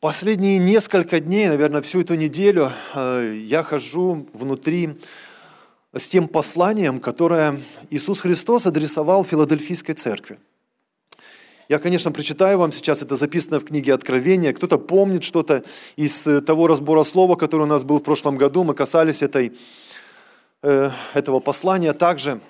Последние несколько дней, наверное, всю эту неделю э, я хожу внутри с тем посланием, которое Иисус Христос адресовал Филадельфийской церкви. Я, конечно, прочитаю вам сейчас, это записано в книге Откровения. Кто-то помнит что-то из того разбора слова, который у нас был в прошлом году. Мы касались этой, э, этого послания также.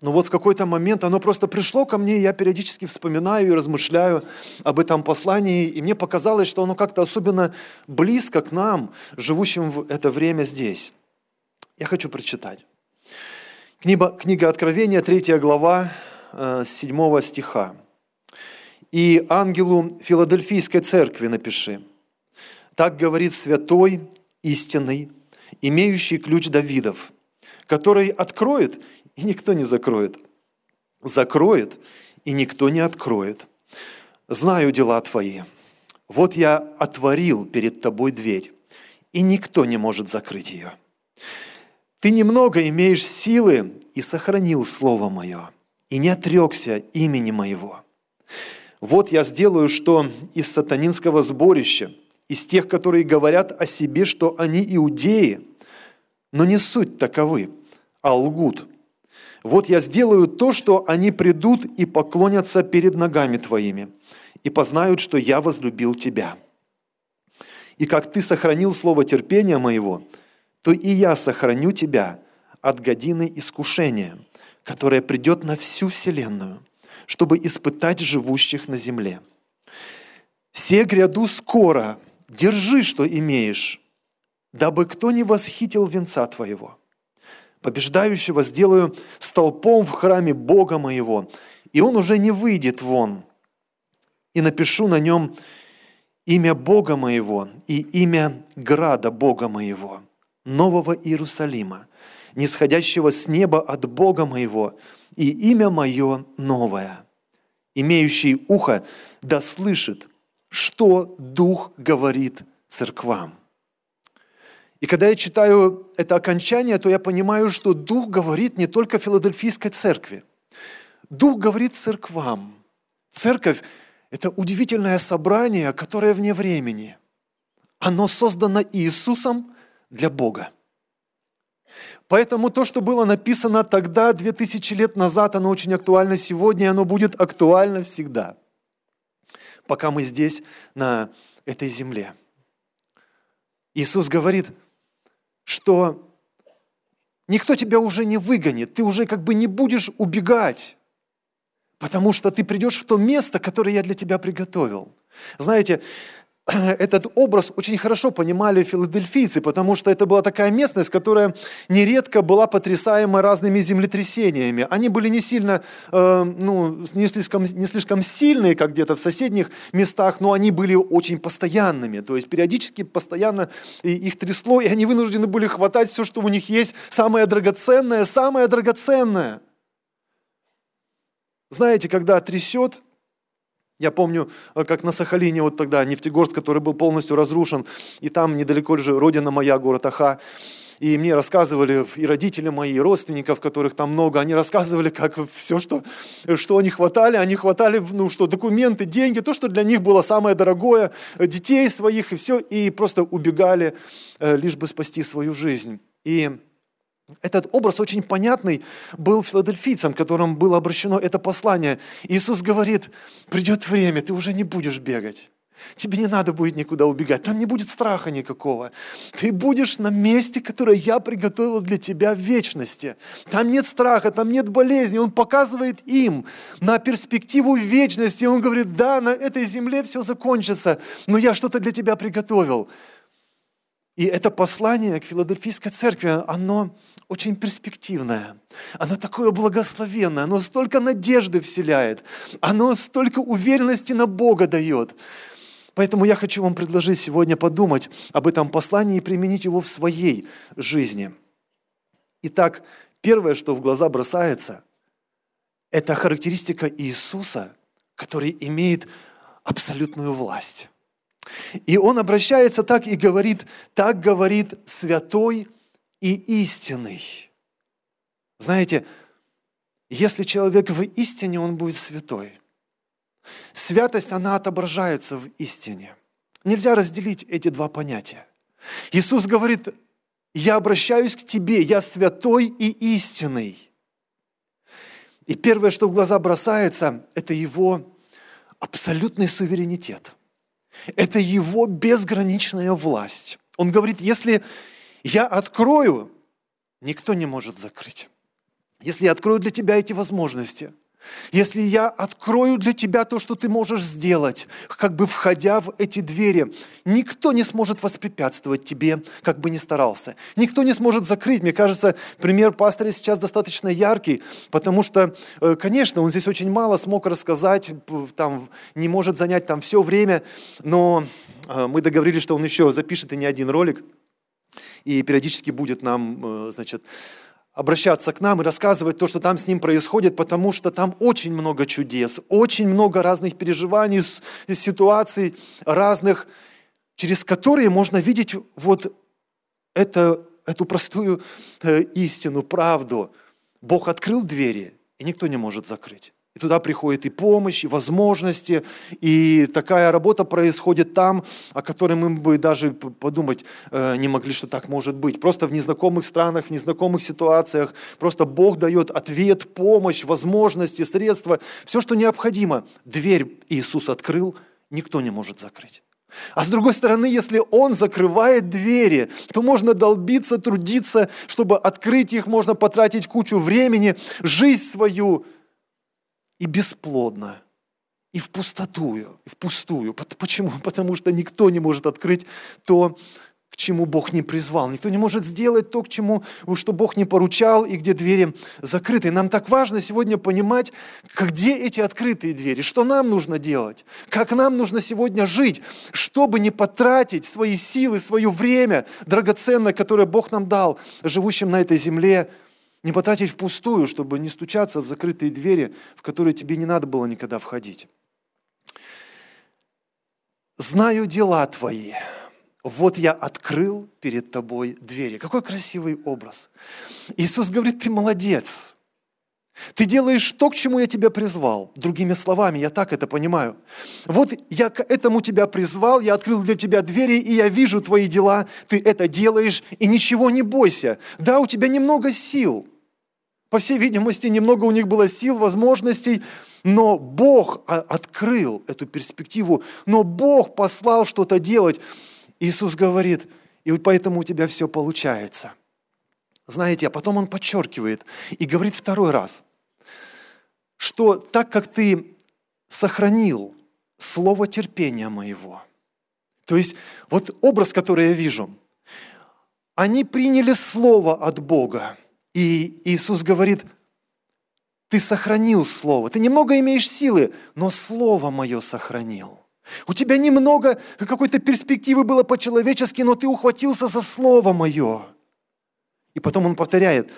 Но вот в какой-то момент оно просто пришло ко мне, и я периодически вспоминаю и размышляю об этом послании, и мне показалось, что оно как-то особенно близко к нам, живущим в это время здесь. Я хочу прочитать. Книга, книга Откровения, 3 глава, э, с 7 стиха. «И ангелу Филадельфийской церкви напиши, так говорит святой, истинный, имеющий ключ Давидов, который откроет и никто не закроет. Закроет, и никто не откроет. Знаю дела твои. Вот я отворил перед тобой дверь, и никто не может закрыть ее. Ты немного имеешь силы и сохранил слово мое, и не отрекся имени моего. Вот я сделаю, что из сатанинского сборища, из тех, которые говорят о себе, что они иудеи, но не суть таковы, а лгут – вот я сделаю то, что они придут и поклонятся перед ногами твоими, и познают, что я возлюбил тебя. И как ты сохранил слово терпения моего, то и я сохраню тебя от годины искушения, которое придет на всю вселенную, чтобы испытать живущих на земле. Се гряду скоро, держи, что имеешь, дабы кто не восхитил венца твоего» побеждающего сделаю столпом в храме Бога моего, и он уже не выйдет вон. И напишу на нем имя Бога моего и имя града Бога моего, Нового Иерусалима, нисходящего с неба от Бога моего, и имя мое новое. Имеющий ухо да слышит, что Дух говорит церквам. И когда я читаю это окончание, то я понимаю, что Дух говорит не только Филадельфийской церкви. Дух говорит церквам. Церковь – это удивительное собрание, которое вне времени. Оно создано Иисусом для Бога. Поэтому то, что было написано тогда, две тысячи лет назад, оно очень актуально сегодня, и оно будет актуально всегда, пока мы здесь, на этой земле. Иисус говорит – что никто тебя уже не выгонит, ты уже как бы не будешь убегать, потому что ты придешь в то место, которое я для тебя приготовил. Знаете, этот образ очень хорошо понимали филадельфийцы, потому что это была такая местность, которая нередко была потрясаема разными землетрясениями. Они были не сильно, э, ну, не слишком, не слишком сильные, как где-то в соседних местах, но они были очень постоянными. То есть периодически постоянно их трясло, и они вынуждены были хватать все, что у них есть, самое драгоценное, самое драгоценное. Знаете, когда трясет, я помню, э, как на Сахалине вот тогда, Нефтегорск, который был полностью разрушен, и там недалеко же родина моя, город Аха. И мне рассказывали, и родители мои, и родственников, которых там много, они рассказывали, как все, что, что они хватали, они хватали, ну что, документы, деньги, то, что для них было самое дорогое, детей своих и все, и просто убегали, э, лишь бы спасти свою жизнь. И этот образ очень понятный был филадельфийцам, которым было обращено это послание. Иисус говорит, придет время, ты уже не будешь бегать. Тебе не надо будет никуда убегать, там не будет страха никакого. Ты будешь на месте, которое я приготовил для тебя в вечности. Там нет страха, там нет болезни. Он показывает им на перспективу вечности. Он говорит, да, на этой земле все закончится, но я что-то для тебя приготовил. И это послание к Филадельфийской церкви, оно очень перспективное, оно такое благословенное, оно столько надежды вселяет, оно столько уверенности на Бога дает. Поэтому я хочу вам предложить сегодня подумать об этом послании и применить его в своей жизни. Итак, первое, что в глаза бросается, это характеристика Иисуса, который имеет абсолютную власть. И он обращается так и говорит, так говорит святой и истинный. Знаете, если человек в истине, он будет святой. Святость, она отображается в истине. Нельзя разделить эти два понятия. Иисус говорит, я обращаюсь к тебе, я святой и истинный. И первое, что в глаза бросается, это его абсолютный суверенитет. Это его безграничная власть. Он говорит, если я открою, никто не может закрыть. Если я открою для тебя эти возможности – если я открою для тебя то, что ты можешь сделать, как бы входя в эти двери, никто не сможет воспрепятствовать тебе, как бы ни старался. Никто не сможет закрыть. Мне кажется, пример пастора сейчас достаточно яркий, потому что, э, конечно, он здесь очень мало смог рассказать, там, не может занять там все время, но э, мы договорились, что он еще запишет и не один ролик, и периодически будет нам, э, значит, обращаться к нам и рассказывать то, что там с ним происходит, потому что там очень много чудес, очень много разных переживаний, ситуаций разных, через которые можно видеть вот это, эту простую э, истину, правду. Бог открыл двери, и никто не может закрыть. И туда приходит и помощь, и возможности, и такая работа происходит там, о которой мы бы даже подумать э, не могли, что так может быть. Просто в незнакомых странах, в незнакомых ситуациях, просто Бог дает ответ, помощь, возможности, средства, все, что необходимо. Дверь Иисус открыл, никто не может закрыть. А с другой стороны, если Он закрывает двери, то можно долбиться, трудиться, чтобы открыть их, можно потратить кучу времени, жизнь свою – и бесплодно, и в пустотую, и в пустую. Почему? Потому что никто не может открыть то, к чему Бог не призвал. Никто не может сделать то, к чему, что Бог не поручал, и где двери закрыты. нам так важно сегодня понимать, где эти открытые двери, что нам нужно делать, как нам нужно сегодня жить, чтобы не потратить свои силы, свое время драгоценное, которое Бог нам дал, живущим на этой земле, не потратить впустую, чтобы не стучаться в закрытые двери, в которые тебе не надо было никогда входить. «Знаю дела твои, вот я открыл перед тобой двери». Какой красивый образ. Иисус говорит, ты молодец. Ты делаешь то, к чему я тебя призвал. Другими словами, я так это понимаю. Вот я к этому тебя призвал, я открыл для тебя двери, и я вижу твои дела, ты это делаешь, и ничего не бойся. Да, у тебя немного сил – по всей видимости, немного у них было сил, возможностей, но Бог открыл эту перспективу, но Бог послал что-то делать. Иисус говорит, и поэтому у тебя все получается. Знаете, а потом он подчеркивает и говорит второй раз, что так как ты сохранил слово терпения моего, то есть вот образ, который я вижу, они приняли слово от Бога, и Иисус говорит, ты сохранил Слово, ты немного имеешь силы, но Слово Мое сохранил. У тебя немного какой-то перспективы было по-человечески, но ты ухватился за Слово Мое. И потом он повторяет,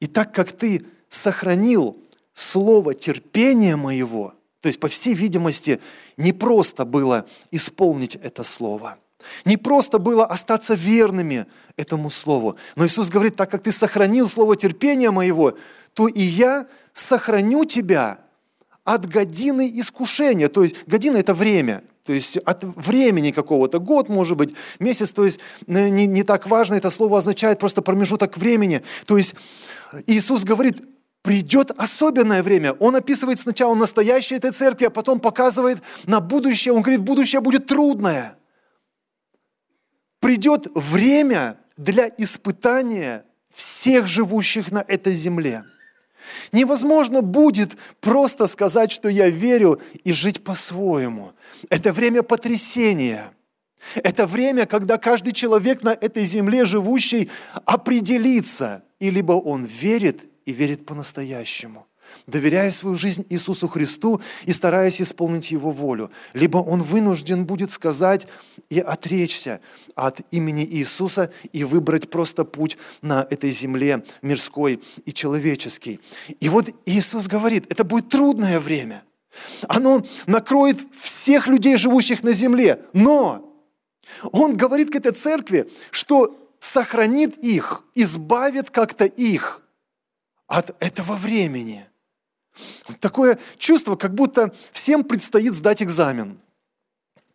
и так как ты сохранил Слово терпения Моего, то есть, по всей видимости, не просто было исполнить это Слово – не просто было остаться верными этому слову. Но Иисус говорит, так как ты сохранил слово терпения моего, то и я сохраню тебя от годины искушения. То есть година – это время. То есть от времени какого-то, год, может быть, месяц, то есть э, не, не так важно, это слово означает просто промежуток времени. То есть Иисус говорит, придет особенное время. Он описывает сначала настоящее этой церкви, а потом показывает на будущее. Он говорит, будущее будет трудное придет время для испытания всех живущих на этой земле. Невозможно будет просто сказать, что я верю и жить по-своему. Это время потрясения. Это время, когда каждый человек на этой земле живущий определится, и либо он верит и верит по-настоящему, доверяя свою жизнь Иисусу Христу и стараясь исполнить Его волю. Либо он вынужден будет сказать и отречься от имени Иисуса и выбрать просто путь на этой земле мирской и человеческий. И вот Иисус говорит, это будет трудное время. Оно накроет всех людей, живущих на земле. Но Он говорит к этой церкви, что сохранит их, избавит как-то их от этого времени – Такое чувство, как будто всем предстоит сдать экзамен.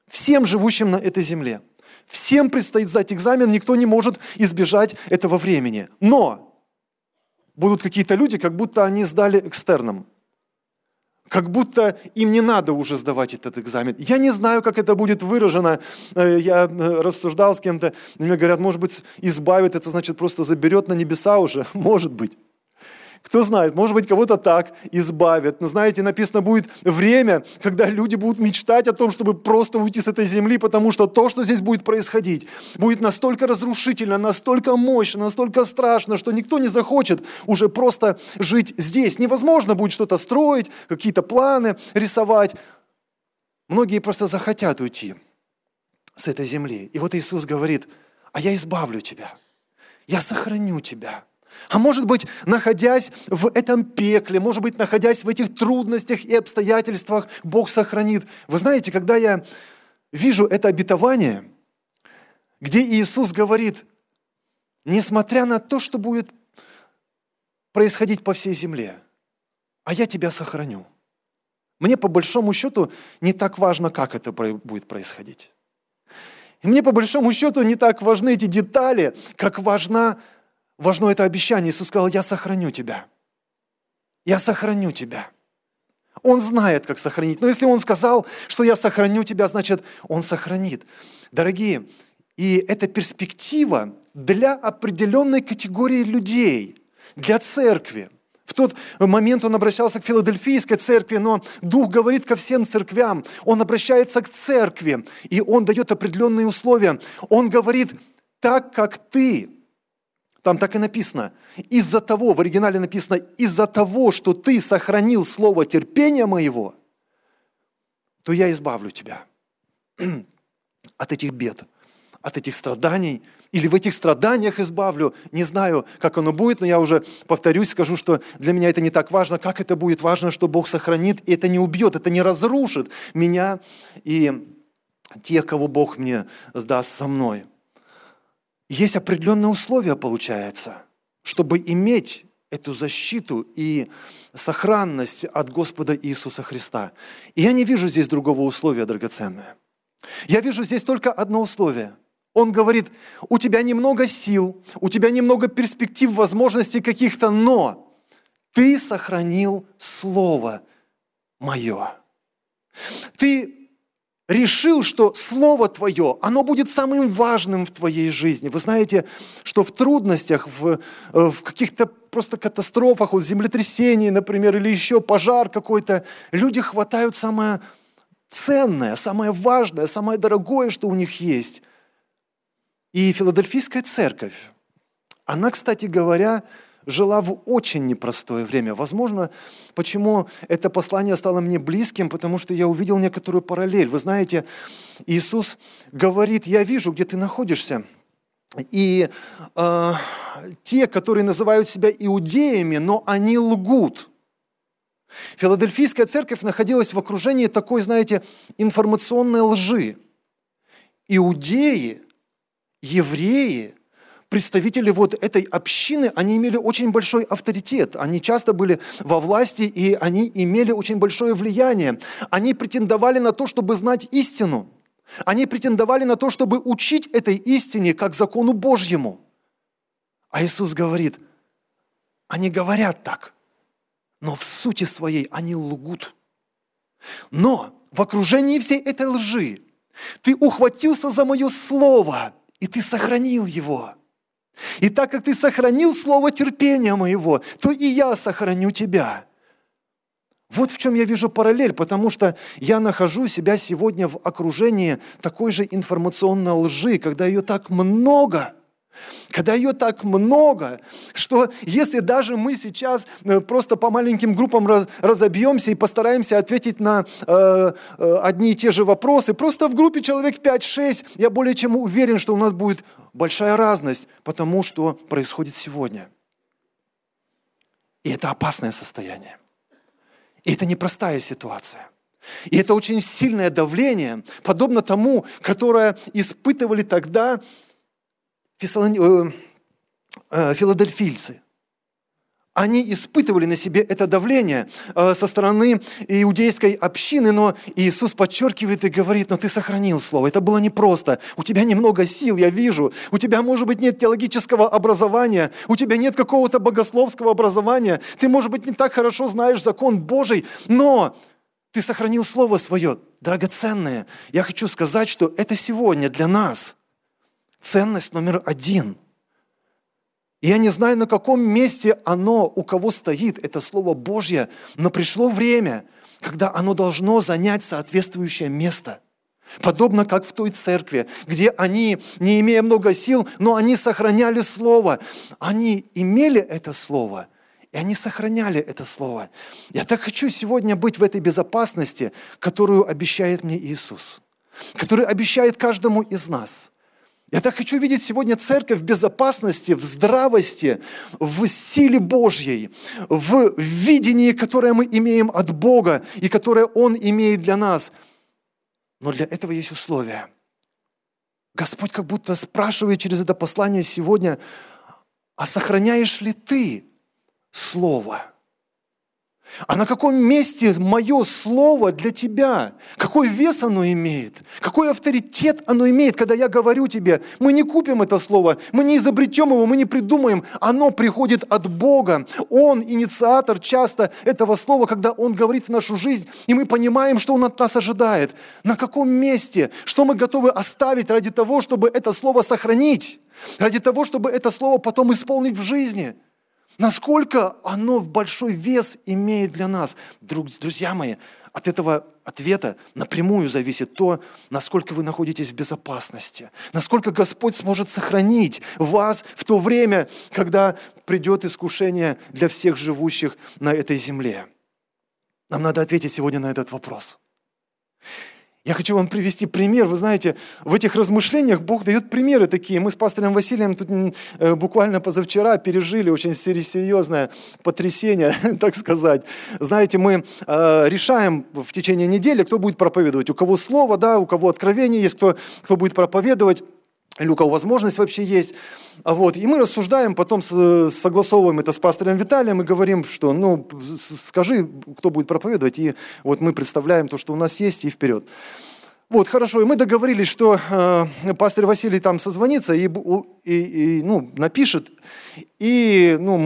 Всем живущим на этой земле. Всем предстоит сдать экзамен, никто не может избежать этого времени. Но будут какие-то люди, как будто они сдали экстерном. Как будто им не надо уже сдавать этот экзамен. Я не знаю, как это будет выражено. Э, я э, рассуждал с кем-то, мне говорят, может быть, избавит, это значит просто заберет на небеса уже. Может быть. Кто знает, может быть, кого-то так избавят. Но знаете, написано будет время, когда люди будут мечтать о том, чтобы просто уйти с этой земли, потому что то, что здесь будет происходить, будет настолько разрушительно, настолько мощно, настолько страшно, что никто не захочет уже просто жить здесь. Невозможно будет что-то строить, какие-то планы рисовать. Многие просто захотят уйти с этой земли. И вот Иисус говорит, а я избавлю тебя, я сохраню тебя – а может быть, находясь в этом пекле, может быть, находясь в этих трудностях и обстоятельствах, Бог сохранит. Вы знаете, когда я вижу это обетование, где Иисус говорит, несмотря на то, что будет происходить по всей земле, а я тебя сохраню. Мне по большому счету не так важно, как это будет происходить. И мне по большому счету не так важны эти детали, как важна важно это обещание. Иисус сказал, я сохраню тебя. Я сохраню тебя. Он знает, как сохранить. Но если Он сказал, что я сохраню тебя, значит, Он сохранит. Дорогие, и это перспектива для определенной категории людей, для церкви. В тот момент он обращался к филадельфийской церкви, но Дух говорит ко всем церквям. Он обращается к церкви, и он дает определенные условия. Он говорит, так как ты там так и написано. Из-за того, в оригинале написано, из-за того, что ты сохранил слово терпения моего, то я избавлю тебя от этих бед, от этих страданий, или в этих страданиях избавлю. Не знаю, как оно будет, но я уже повторюсь, скажу, что для меня это не так важно. Как это будет важно, что Бог сохранит, и это не убьет, это не разрушит меня и тех, кого Бог мне сдаст со мной есть определенные условия, получается, чтобы иметь эту защиту и сохранность от Господа Иисуса Христа. И я не вижу здесь другого условия, драгоценное. Я вижу здесь только одно условие. Он говорит, у тебя немного сил, у тебя немного перспектив, возможностей каких-то, но ты сохранил Слово Мое. Ты решил, что Слово Твое, оно будет самым важным в Твоей жизни. Вы знаете, что в трудностях, в, э, в каких-то просто катастрофах, вот землетрясении, например, или еще пожар какой-то, люди хватают самое ценное, самое важное, самое дорогое, что у них есть. И Филадельфийская церковь, она, кстати говоря, жила в очень непростое время. Возможно, почему это послание стало мне близким, потому что я увидел некоторую параллель. Вы знаете, Иисус говорит, я вижу, где ты находишься. И э, те, которые называют себя иудеями, но они лгут. Филадельфийская церковь находилась в окружении такой, знаете, информационной лжи. Иудеи, евреи – представители вот этой общины, они имели очень большой авторитет. Они часто были во власти, и они имели очень большое влияние. Они претендовали на то, чтобы знать истину. Они претендовали на то, чтобы учить этой истине как закону Божьему. А Иисус говорит, они говорят так, но в сути своей они лгут. Но в окружении всей этой лжи ты ухватился за мое слово, и ты сохранил его – и так как ты сохранил слово терпения моего, то и я сохраню тебя. Вот в чем я вижу параллель, потому что я нахожу себя сегодня в окружении такой же информационной лжи, когда ее так много – когда ее так много, что если даже мы сейчас э, просто по маленьким группам раз, разобьемся и постараемся ответить на э, э, одни и те же вопросы, просто в группе человек 5-6, я более чем уверен, что у нас будет большая разность потому, что происходит сегодня. И это опасное состояние. И это непростая ситуация. И это очень сильное давление, подобно тому, которое испытывали тогда филодельфийцы. они испытывали на себе это давление э, со стороны иудейской общины, но Иисус подчеркивает и говорит, но ты сохранил слово. Это было непросто. У тебя немного сил, я вижу. У тебя, может быть, нет теологического образования, у тебя нет какого-то богословского образования. Ты, может быть, не так хорошо знаешь закон Божий, но ты сохранил слово свое, драгоценное. Я хочу сказать, что это сегодня для нас ценность номер один – я не знаю, на каком месте оно у кого стоит, это Слово Божье, но пришло время, когда оно должно занять соответствующее место. Подобно как в той церкви, где они, не имея много сил, но они сохраняли Слово. Они имели это Слово, и они сохраняли это Слово. Я так хочу сегодня быть в этой безопасности, которую обещает мне Иисус, который обещает каждому из нас – я так хочу видеть сегодня церковь в безопасности, в здравости, в силе Божьей, в видении, которое мы имеем от Бога и которое Он имеет для нас. Но для этого есть условия. Господь как будто спрашивает через это послание сегодня, а сохраняешь ли ты Слово? А на каком месте мое слово для тебя? Какой вес оно имеет? Какой авторитет оно имеет, когда я говорю тебе, мы не купим это слово, мы не изобретем его, мы не придумаем. Оно приходит от Бога. Он инициатор часто этого слова, когда Он говорит в нашу жизнь, и мы понимаем, что Он от нас ожидает. На каком месте? Что мы готовы оставить ради того, чтобы это слово сохранить? Ради того, чтобы это слово потом исполнить в жизни – Насколько оно в большой вес имеет для нас? Друзья мои, от этого ответа напрямую зависит то, насколько вы находитесь в безопасности, насколько Господь сможет сохранить вас в то время, когда придет искушение для всех живущих на этой земле. Нам надо ответить сегодня на этот вопрос. Я хочу вам привести пример. Вы знаете, в этих размышлениях Бог дает примеры такие. Мы с пастором Василием тут э, буквально позавчера пережили очень серьезное потрясение, так сказать. Знаете, мы э, решаем в течение недели, кто будет проповедовать. У кого слово, да, у кого откровение есть, кто, кто будет проповедовать или у кого возможность вообще есть. А вот. И мы рассуждаем, потом согласовываем это с пастором Виталием и говорим, что ну скажи, кто будет проповедовать, и вот мы представляем то, что у нас есть, и вперед. Вот, хорошо, и мы договорились, что э, пастор Василий там созвонится и, и, и ну, напишет, и ну,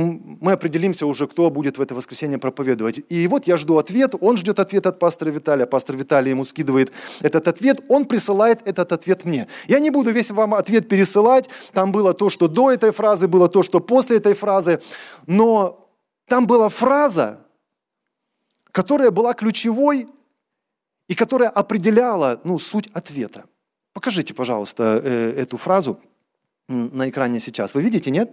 мы определимся уже, кто будет в это воскресенье проповедовать. И вот я жду ответ, он ждет ответ от пастора Виталия, пастор Виталий ему скидывает этот ответ, он присылает этот ответ мне. Я не буду весь вам ответ пересылать, там было то, что до этой фразы, было то, что после этой фразы, но там была фраза, которая была ключевой и которая определяла ну, суть ответа. Покажите, пожалуйста, э, эту фразу на экране сейчас. Вы видите, нет?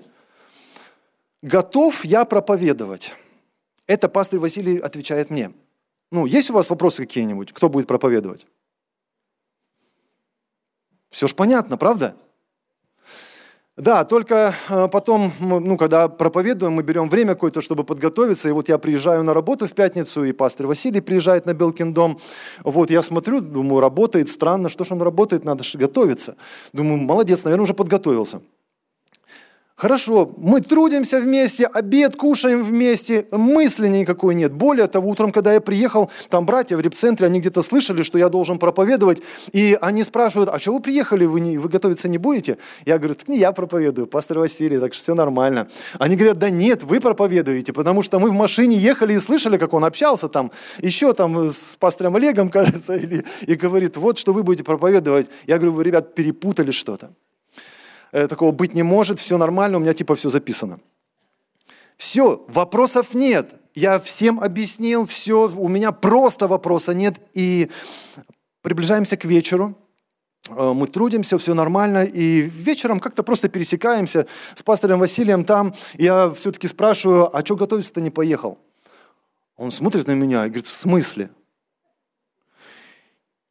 «Готов я проповедовать». Это пастор Василий отвечает мне. Ну, есть у вас вопросы какие-нибудь? Кто будет проповедовать? Все ж понятно, правда? Да, только э, потом, ну, когда проповедуем, мы берем время какое-то, чтобы подготовиться. И вот я приезжаю на работу в пятницу, и пастор Василий приезжает на Белкин дом. Вот я смотрю, думаю, работает, странно, что ж он работает, надо же готовиться. Думаю, молодец, наверное, уже подготовился. Хорошо, мы трудимся вместе, обед кушаем вместе, мысли никакой нет. Более того, утром, когда я приехал, там братья в репцентре, они где-то слышали, что я должен проповедовать, и они спрашивают, а что вы приехали, вы, не, вы готовиться не будете? Я говорю, так не я проповедую, пастор Василий, так что все нормально. Они говорят, да нет, вы проповедуете, потому что мы в машине ехали и слышали, как он общался там, еще там с пастором Олегом, кажется, или, и говорит, вот что вы будете проповедовать. Я говорю, вы, ребят, перепутали что-то. Э, такого быть не может, все нормально, у меня типа все записано. Все, вопросов нет. Я всем объяснил, все, у меня просто вопроса нет. И приближаемся к вечеру, э, мы трудимся, все нормально, и вечером как-то просто пересекаемся с пастором Василием там. Я все-таки спрашиваю, а что готовиться-то не поехал? Он смотрит на меня и говорит, в смысле?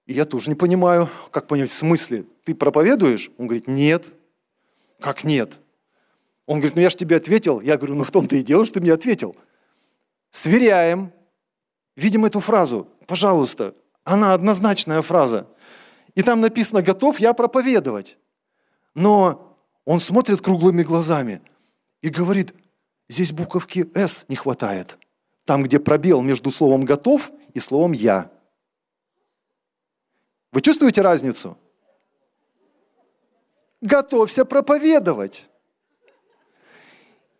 И я тоже не понимаю, как понять, в смысле? Ты проповедуешь? Он говорит, нет. Как нет? Он говорит, ну я же тебе ответил. Я говорю, ну в том-то и дело, что ты мне ответил. Сверяем, видим эту фразу. Пожалуйста, она однозначная фраза. И там написано, готов я проповедовать. Но он смотрит круглыми глазами и говорит, здесь буковки «С» не хватает. Там, где пробел между словом «готов» и словом «я». Вы чувствуете разницу? Готовься проповедовать.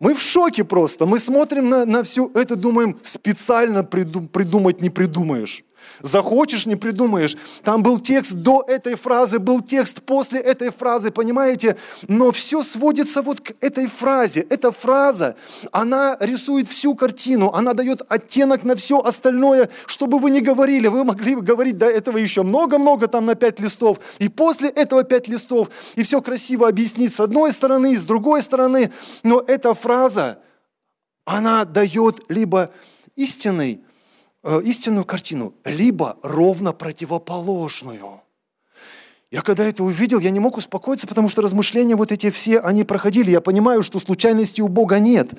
Мы в шоке просто. Мы смотрим на, на все это, думаем, специально придум, придумать не придумаешь. Захочешь, не придумаешь. Там был текст до этой фразы, был текст после этой фразы, понимаете? Но все сводится вот к этой фразе. Эта фраза, она рисует всю картину, она дает оттенок на все остальное, чтобы вы не говорили. Вы могли бы говорить до этого еще много-много, там на пять листов, и после этого пять листов, и все красиво объяснить с одной стороны, с другой стороны. Но эта фраза, она дает либо истинный истинную картину, либо ровно противоположную. Я когда это увидел, я не мог успокоиться, потому что размышления вот эти все, они проходили. Я понимаю, что случайности у Бога нет.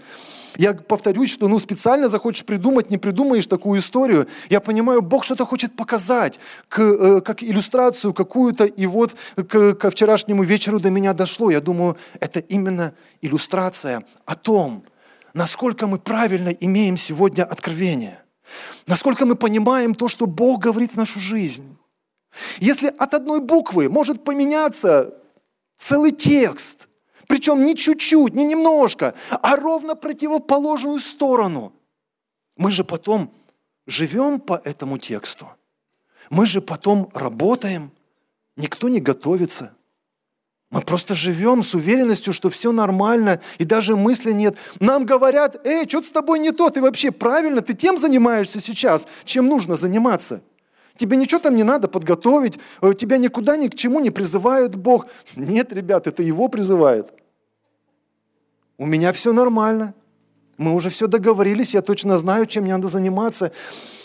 Я повторюсь, что ну специально захочешь придумать, не придумаешь такую историю. Я понимаю, Бог что-то хочет показать, к, э, как иллюстрацию какую-то. И вот к, ко вчерашнему вечеру до меня дошло. Я думаю, это именно иллюстрация о том, насколько мы правильно имеем сегодня откровение. Насколько мы понимаем то, что Бог говорит в нашу жизнь. Если от одной буквы может поменяться целый текст, причем не чуть-чуть, не немножко, а ровно противоположную сторону, мы же потом живем по этому тексту. Мы же потом работаем, никто не готовится – мы просто живем с уверенностью, что все нормально, и даже мысли нет. Нам говорят, эй, что-то с тобой не то, ты вообще правильно, ты тем занимаешься сейчас, чем нужно заниматься. Тебе ничего там не надо подготовить, э, тебя никуда ни к чему не призывает Бог. Нет, ребят, это Его призывает. У меня все нормально. Мы уже все договорились, я точно знаю, чем мне надо заниматься.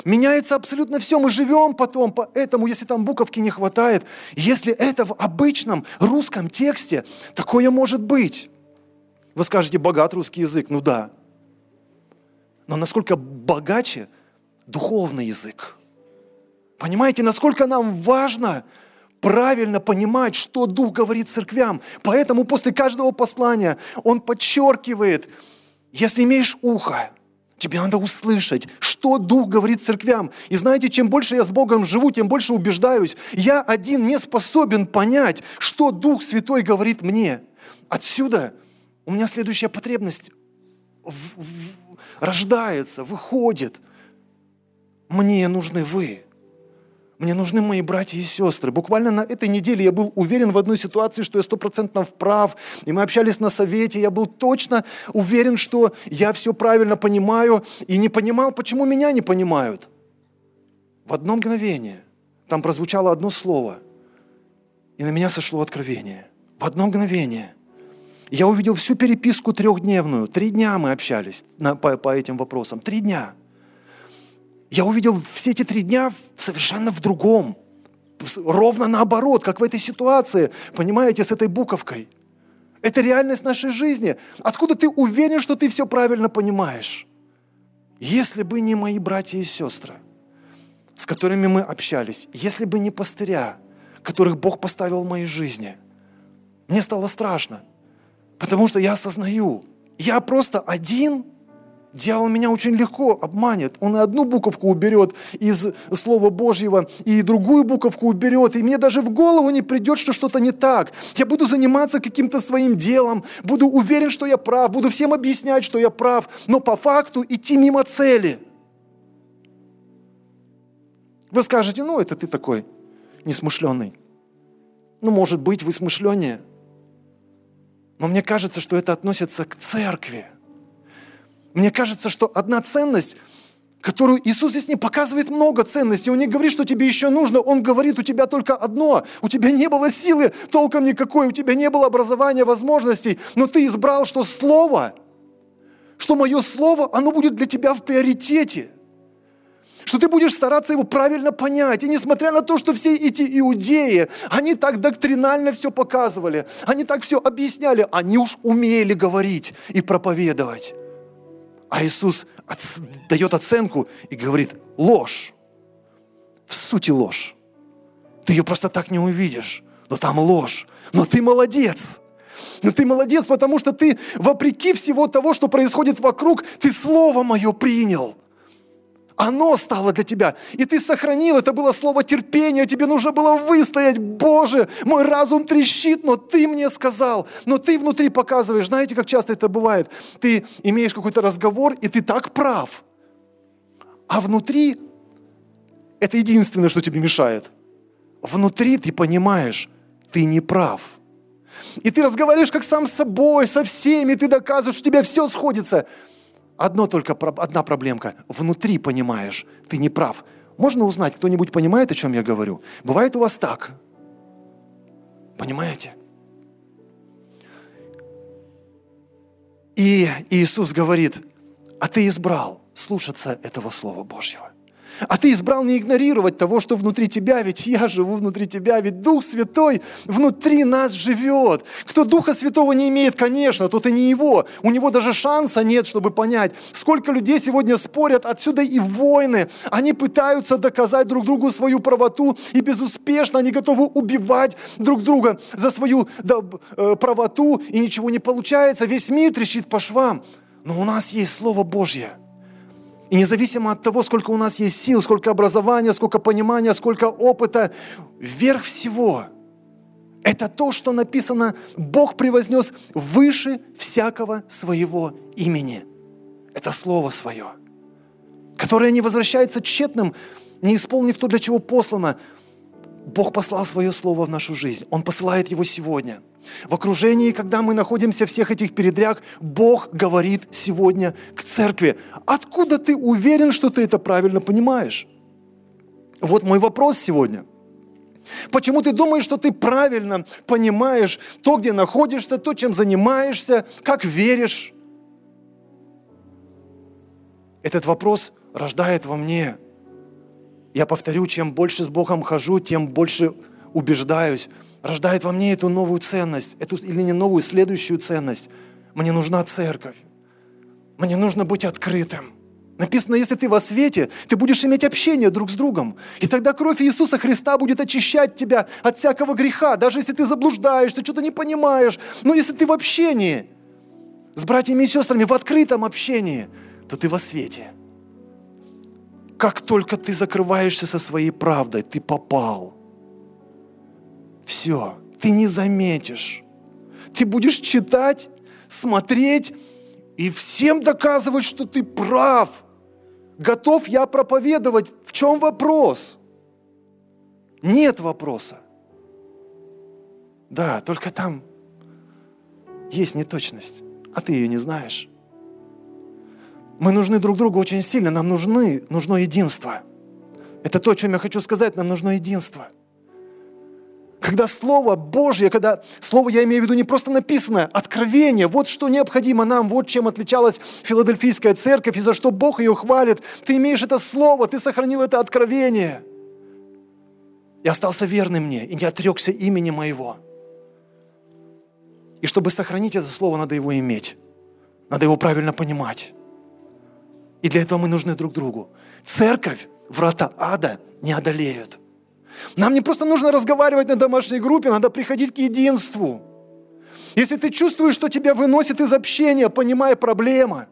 Меняется абсолютно все, мы живем потом, поэтому, если там буковки не хватает, если это в обычном русском тексте, такое может быть. Вы скажете, богат русский язык, ну да. Но насколько богаче духовный язык. Понимаете, насколько нам важно правильно понимать, что Дух говорит церквям. Поэтому после каждого послания он подчеркивает, если имеешь ухо, тебе надо услышать, что Дух говорит церквям. И знаете, чем больше я с Богом живу, тем больше убеждаюсь, я один не способен понять, что Дух Святой говорит мне. Отсюда у меня следующая потребность в, в, рождается, выходит. Мне нужны вы. Мне нужны мои братья и сестры. Буквально на этой неделе я был уверен в одной ситуации, что я стопроцентно вправ. И мы общались на совете. Я был точно уверен, что я все правильно понимаю. И не понимал, почему меня не понимают. В одно мгновение там прозвучало одно слово. И на меня сошло откровение. В одно мгновение. Я увидел всю переписку трехдневную. Три дня мы общались на, по, по этим вопросам. Три дня. Я увидел все эти три дня совершенно в другом. Ровно наоборот, как в этой ситуации, понимаете, с этой буковкой. Это реальность нашей жизни. Откуда ты уверен, что ты все правильно понимаешь? Если бы не мои братья и сестры, с которыми мы общались, если бы не пастыря, которых Бог поставил в моей жизни, мне стало страшно, потому что я осознаю, я просто один – Дьявол меня очень легко обманет. Он и одну буковку уберет из Слова Божьего, и другую буковку уберет. И мне даже в голову не придет, что что-то не так. Я буду заниматься каким-то своим делом, буду уверен, что я прав, буду всем объяснять, что я прав, но по факту идти мимо цели. Вы скажете, ну это ты такой несмышленный. Ну, может быть, вы смышленнее. Но мне кажется, что это относится к церкви – мне кажется, что одна ценность, которую Иисус здесь не показывает много ценностей. Он не говорит, что тебе еще нужно. Он говорит, у тебя только одно. У тебя не было силы толком никакой, у тебя не было образования, возможностей. Но ты избрал, что Слово, что мое Слово, оно будет для тебя в приоритете. Что ты будешь стараться его правильно понять. И несмотря на то, что все эти иудеи, они так доктринально все показывали, они так все объясняли, они уж умели говорить и проповедовать. А Иисус дает оценку и говорит, ложь. В сути ложь. Ты ее просто так не увидишь. Но там ложь. Но ты молодец. Но ты молодец, потому что ты, вопреки всего того, что происходит вокруг, ты Слово Мое принял. Оно стало для тебя. И ты сохранил, это было слово терпения, тебе нужно было выстоять. Боже, мой разум трещит, но ты мне сказал. Но ты внутри показываешь, знаете, как часто это бывает? Ты имеешь какой-то разговор, и ты так прав. А внутри это единственное, что тебе мешает. Внутри ты понимаешь, ты не прав. И ты разговариваешь как сам с собой, со всеми, ты доказываешь, что у тебя все сходится. Одно только, одна проблемка. Внутри понимаешь, ты не прав. Можно узнать, кто-нибудь понимает, о чем я говорю? Бывает у вас так. Понимаете? И Иисус говорит, а ты избрал слушаться этого Слова Божьего. А ты избрал не игнорировать того, что внутри тебя, ведь я живу внутри тебя, ведь Дух Святой внутри нас живет. Кто Духа Святого не имеет, конечно, тот и не его. У него даже шанса нет, чтобы понять, сколько людей сегодня спорят, отсюда и войны. Они пытаются доказать друг другу свою правоту, и безуспешно они готовы убивать друг друга за свою да, э, правоту, и ничего не получается. Весь мир трещит по швам. Но у нас есть Слово Божье – и независимо от того, сколько у нас есть сил, сколько образования, сколько понимания, сколько опыта, вверх всего – это то, что написано, Бог превознес выше всякого своего имени. Это Слово Свое, которое не возвращается тщетным, не исполнив то, для чего послано. Бог послал Свое Слово в нашу жизнь. Он посылает его сегодня – в окружении, когда мы находимся всех этих передряг, Бог говорит сегодня к церкви. Откуда ты уверен, что ты это правильно понимаешь? Вот мой вопрос сегодня. Почему ты думаешь, что ты правильно понимаешь то, где находишься, то, чем занимаешься, как веришь? Этот вопрос рождает во мне. Я повторю, чем больше с Богом хожу, тем больше убеждаюсь, рождает во мне эту новую ценность, эту или не новую, следующую ценность. Мне нужна церковь. Мне нужно быть открытым. Написано, если ты во свете, ты будешь иметь общение друг с другом. И тогда кровь Иисуса Христа будет очищать тебя от всякого греха, даже если ты заблуждаешься, что-то не понимаешь. Но если ты в общении с братьями и сестрами, в открытом общении, то ты во свете. Как только ты закрываешься со своей правдой, ты попал – все, ты не заметишь. Ты будешь читать, смотреть и всем доказывать, что ты прав. Готов я проповедовать. В чем вопрос? Нет вопроса. Да, только там есть неточность, а ты ее не знаешь. Мы нужны друг другу очень сильно, нам нужны, нужно единство. Это то, о чем я хочу сказать, нам нужно единство – когда Слово Божье, когда Слово, я имею в виду не просто написанное, откровение, вот что необходимо нам, вот чем отличалась Филадельфийская церковь и за что Бог ее хвалит. Ты имеешь это Слово, ты сохранил это откровение. И остался верным мне, и не отрекся имени моего. И чтобы сохранить это Слово, надо его иметь. Надо его правильно понимать. И для этого мы нужны друг другу. Церковь, врата ада не одолеют – нам не просто нужно разговаривать на домашней группе, надо приходить к единству. Если ты чувствуешь, что тебя выносит из общения, понимая проблема,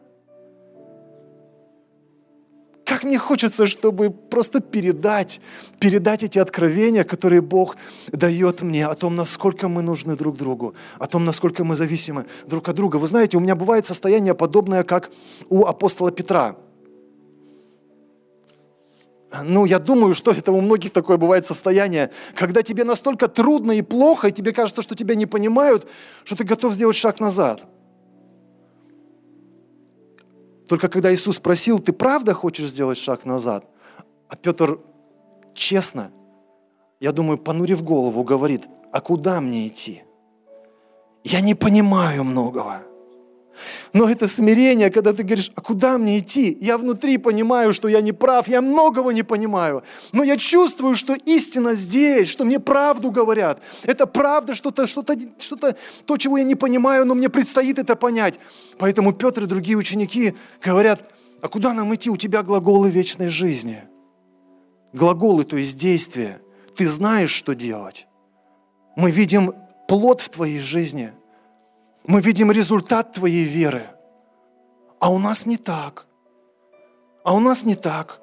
как мне хочется, чтобы просто передать, передать эти откровения, которые Бог дает мне о том, насколько мы нужны друг другу, о том, насколько мы зависимы друг от друга. Вы знаете, у меня бывает состояние подобное, как у апостола Петра – ну, я думаю, что это у многих такое бывает состояние, когда тебе настолько трудно и плохо, и тебе кажется, что тебя не понимают, что ты готов сделать шаг назад. Только когда Иисус спросил, ты правда хочешь сделать шаг назад? А Петр честно, я думаю, понурив голову, говорит, а куда мне идти? Я не понимаю многого. Но это смирение, когда ты говоришь, а куда мне идти? Я внутри понимаю, что я не прав, я многого не понимаю. Но я чувствую, что истина здесь, что мне правду говорят. Это правда, что-то, что-то, что-то, то, чего я не понимаю, но мне предстоит это понять. Поэтому Петр и другие ученики говорят, а куда нам идти? У тебя глаголы вечной жизни. Глаголы, то есть действия. Ты знаешь, что делать. Мы видим плод в твоей жизни – Мы видим результат твоей веры. А у нас не так. А у нас не так.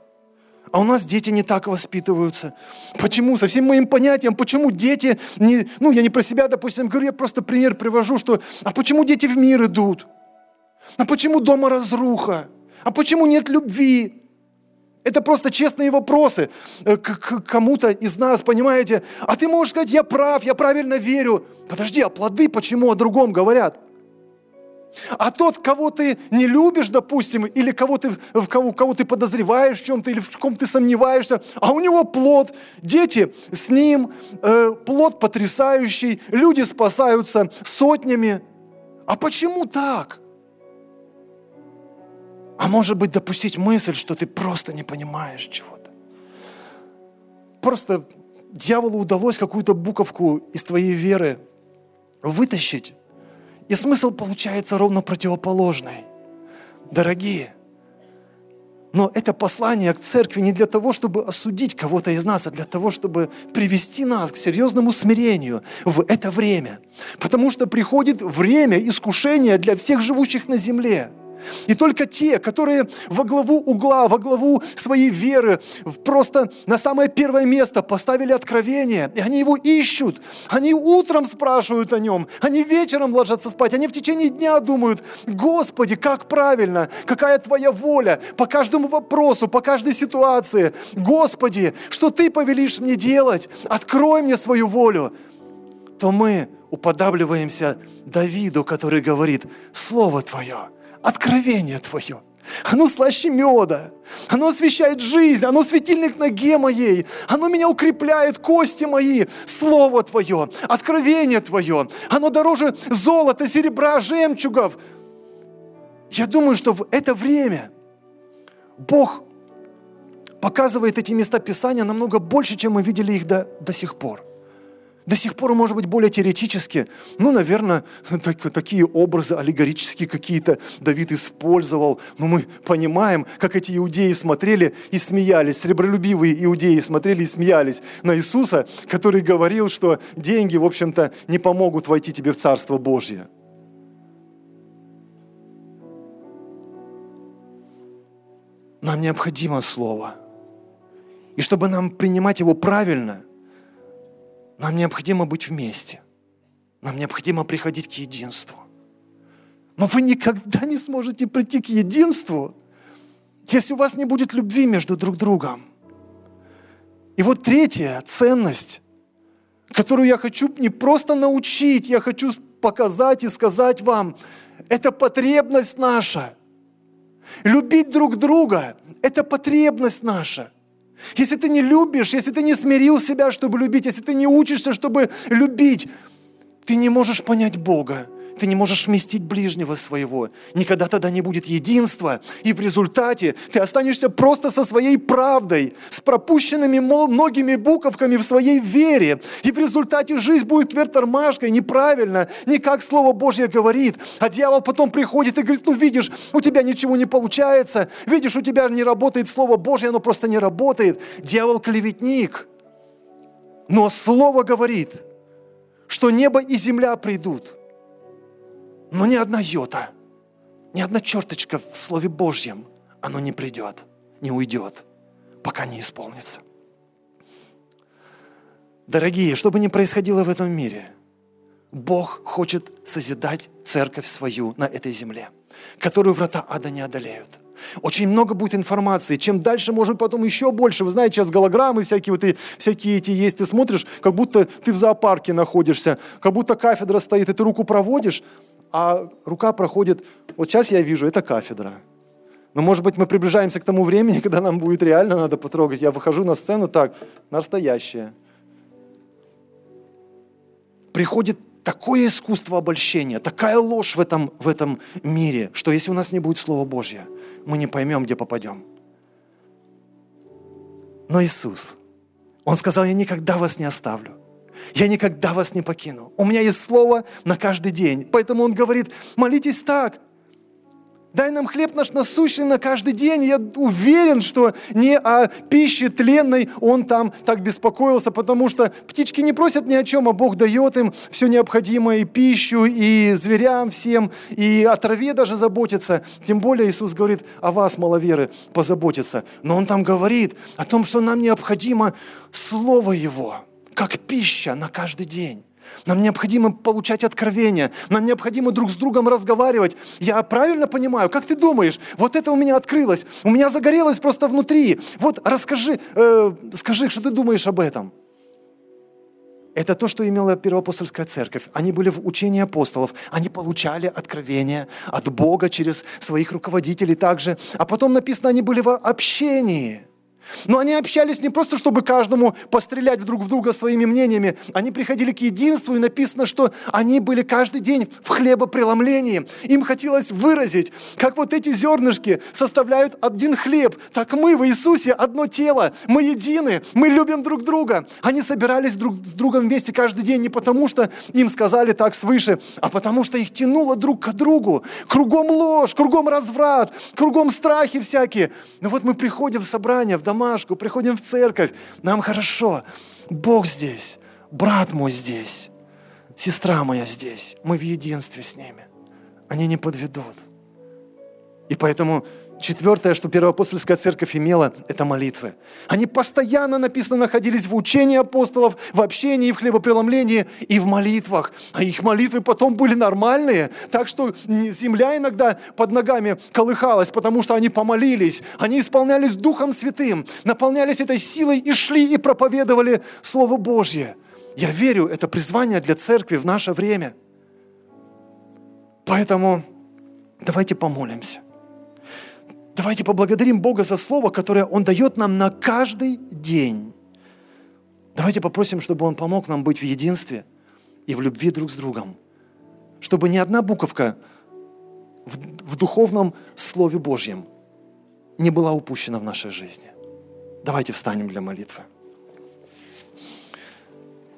А у нас дети не так воспитываются. Почему? Со всем моим понятием, почему дети не... Ну, я не про себя, допустим, говорю, я просто пример привожу, что... А почему дети в мир идут? А почему дома разруха? А почему нет любви? Это просто честные вопросы э, к, кому-то из нас, понимаете? А ты можешь сказать, я прав, я правильно верю. Подожди, а плоды почему о другом говорят? А тот, кого ты не любишь, допустим, или кого ты, в кого, кого ты подозреваешь в чем-то, или в ком ты сомневаешься, а у него плод, дети с ним, э, плод потрясающий, люди спасаются сотнями. А почему так? А может быть допустить мысль, что ты просто не понимаешь чего-то. Просто дьяволу удалось какую-то буковку из твоей веры вытащить. И смысл получается ровно противоположный. Дорогие, но это послание к церкви не для того, чтобы осудить кого-то из нас, а для того, чтобы привести нас к серьезному смирению в это время. Потому что приходит время искушения для всех живущих на земле – и только те, которые во главу угла, во главу своей веры, просто на самое первое место поставили откровение, и они его ищут. Они утром спрашивают о нем, они вечером ложатся спать, они в течение дня думают, Господи, как правильно, какая Твоя воля по каждому вопросу, по каждой ситуации. Господи, что Ты повелишь мне делать? Открой мне свою волю. То мы уподабливаемся Давиду, который говорит, Слово Твое – откровение Твое. Оно слаще меда. Оно освещает жизнь. Оно светильник ноге моей. Оно меня укрепляет, кости мои. Слово Твое, откровение Твое. Оно дороже золота, серебра, жемчугов. Я думаю, что в это время Бог показывает эти места Писания намного больше, чем мы видели их до, до сих пор до сих пор, может быть, более теоретически. Ну, наверное, так, такие образы аллегорические какие-то Давид использовал. Но мы понимаем, как эти иудеи смотрели и смеялись, сребролюбивые иудеи смотрели и смеялись на Иисуса, который говорил, что деньги, в общем-то, не помогут войти тебе в Царство Божье. Нам необходимо Слово. И чтобы нам принимать его правильно – нам необходимо быть вместе. Нам необходимо приходить к единству. Но вы никогда не сможете прийти к единству, если у вас не будет любви между друг другом. И вот третья ценность, которую я хочу не просто научить, я хочу показать и сказать вам, это потребность наша. Любить друг друга – это потребность наша. Если ты не любишь, если ты не смирил себя, чтобы любить, если ты не учишься, чтобы любить, ты не можешь понять Бога. Ты не можешь вместить ближнего своего. Никогда тогда не будет единства. И в результате ты останешься просто со своей правдой, с пропущенными многими буковками в своей вере. И в результате жизнь будет вертормашкой, неправильно, не как Слово Божье говорит. А дьявол потом приходит и говорит, ну видишь, у тебя ничего не получается. Видишь, у тебя не работает Слово Божье, оно просто не работает. Дьявол клеветник. Но Слово говорит, что небо и земля придут – но ни одна йота, ни одна черточка в Слове Божьем, оно не придет, не уйдет, пока не исполнится. Дорогие, что бы ни происходило в этом мире, Бог хочет созидать церковь свою на этой земле, которую врата ада не одолеют. Очень много будет информации. Чем дальше, может потом еще больше. Вы знаете, сейчас голограммы всякие, вот и, всякие эти есть. Ты смотришь, как будто ты в зоопарке находишься, как будто кафедра стоит, и ты руку проводишь, а рука проходит, вот сейчас я вижу, это кафедра. Но, может быть, мы приближаемся к тому времени, когда нам будет реально надо потрогать. Я выхожу на сцену так, настоящее. Приходит такое искусство обольщения, такая ложь в этом, в этом мире, что если у нас не будет Слова Божье, мы не поймем, где попадем. Но Иисус, Он сказал, я никогда вас не оставлю. Я никогда вас не покину. У меня есть слово на каждый день. Поэтому он говорит, молитесь так. Дай нам хлеб наш насущный на каждый день. Я уверен, что не о пище тленной он там так беспокоился, потому что птички не просят ни о чем, а Бог дает им все необходимое, и пищу, и зверям всем, и о траве даже заботится. Тем более Иисус говорит о вас, маловеры, позаботиться. Но Он там говорит о том, что нам необходимо Слово Его, как пища на каждый день. Нам необходимо получать откровения, нам необходимо друг с другом разговаривать. Я правильно понимаю? Как ты думаешь? Вот это у меня открылось, у меня загорелось просто внутри. Вот расскажи, э, скажи, что ты думаешь об этом? Это то, что имела Первоапостольская церковь. Они были в учении апостолов, они получали откровения от Бога через своих руководителей также. А потом написано, они были в общении – но они общались не просто, чтобы каждому пострелять друг в друга своими мнениями. Они приходили к единству, и написано, что они были каждый день в хлебопреломлении. Им хотелось выразить, как вот эти зернышки составляют один хлеб, так мы в Иисусе одно тело, мы едины, мы любим друг друга. Они собирались друг с другом вместе каждый день не потому, что им сказали так свыше, а потому что их тянуло друг к другу. Кругом ложь, кругом разврат, кругом страхи всякие. Но вот мы приходим в собрание, в дом домашку, приходим в церковь, нам хорошо. Бог здесь, брат мой здесь, сестра моя здесь. Мы в единстве с ними. Они не подведут. И поэтому Четвертое, что первоапостольская церковь имела, это молитвы. Они постоянно, написано, находились в учении апостолов, в общении, в хлебопреломлении и в молитвах. А их молитвы потом были нормальные, так что земля иногда под ногами колыхалась, потому что они помолились, они исполнялись Духом Святым, наполнялись этой силой и шли и проповедовали Слово Божье. Я верю, это призвание для церкви в наше время. Поэтому давайте помолимся. Давайте поблагодарим Бога за слово, которое Он дает нам на каждый день. Давайте попросим, чтобы Он помог нам быть в единстве и в любви друг с другом. Чтобы ни одна буковка в, в духовном Слове Божьем не была упущена в нашей жизни. Давайте встанем для молитвы.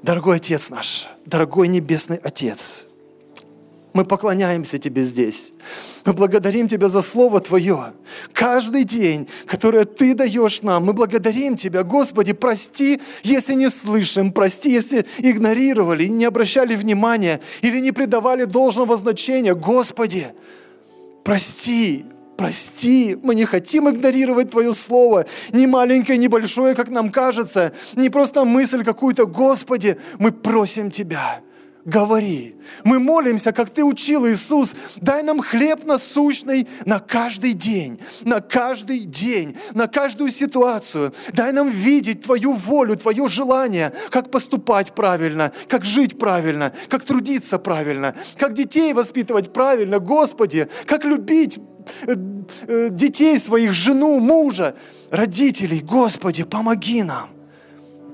Дорогой Отец наш, дорогой Небесный Отец, мы поклоняемся Тебе здесь. Мы благодарим Тебя за Слово Твое. Каждый день, которое Ты даешь нам, мы благодарим Тебя. Господи, прости, если не слышим, прости, если игнорировали, не обращали внимания или не придавали должного значения. Господи, прости, Прости, мы не хотим игнорировать Твое Слово, ни маленькое, ни большое, как нам кажется, не просто мысль какую-то. Господи, мы просим Тебя, говори. Мы молимся, как Ты учил, Иисус, дай нам хлеб насущный на каждый день, на каждый день, на каждую ситуацию. Дай нам видеть Твою волю, Твое желание, как поступать правильно, как жить правильно, как трудиться правильно, как детей воспитывать правильно, Господи, как любить э, э, детей своих, жену, мужа, родителей. Господи, помоги нам.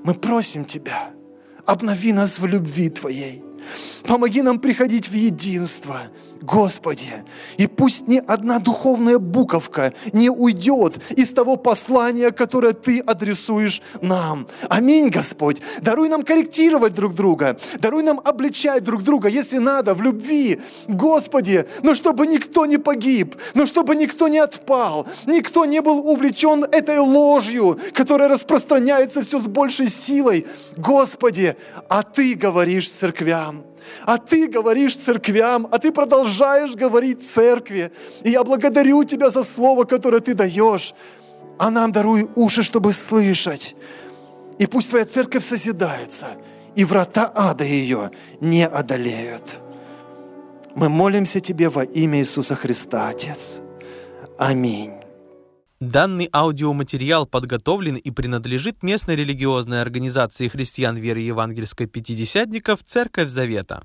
Мы просим Тебя, обнови нас в любви Твоей. Помоги нам приходить в единство, Господи. И пусть ни одна духовная буковка не уйдет из того послания, которое Ты адресуешь нам. Аминь, Господь. Даруй нам корректировать друг друга. Даруй нам обличать друг друга, если надо, в любви. Господи, но чтобы никто не погиб, но чтобы никто не отпал, никто не был увлечен этой ложью, которая распространяется все с большей силой. Господи, а Ты говоришь церквям, а ты говоришь церквям, а ты продолжаешь говорить церкви. И я благодарю тебя за слово, которое ты даешь. А нам даруй уши, чтобы слышать. И пусть твоя церковь созидается, и врата ада ее не одолеют. Мы молимся Тебе во имя Иисуса Христа, Отец. Аминь. Данный аудиоматериал подготовлен и принадлежит местной религиозной организации христиан веры евангельской пятидесятников «Церковь Завета».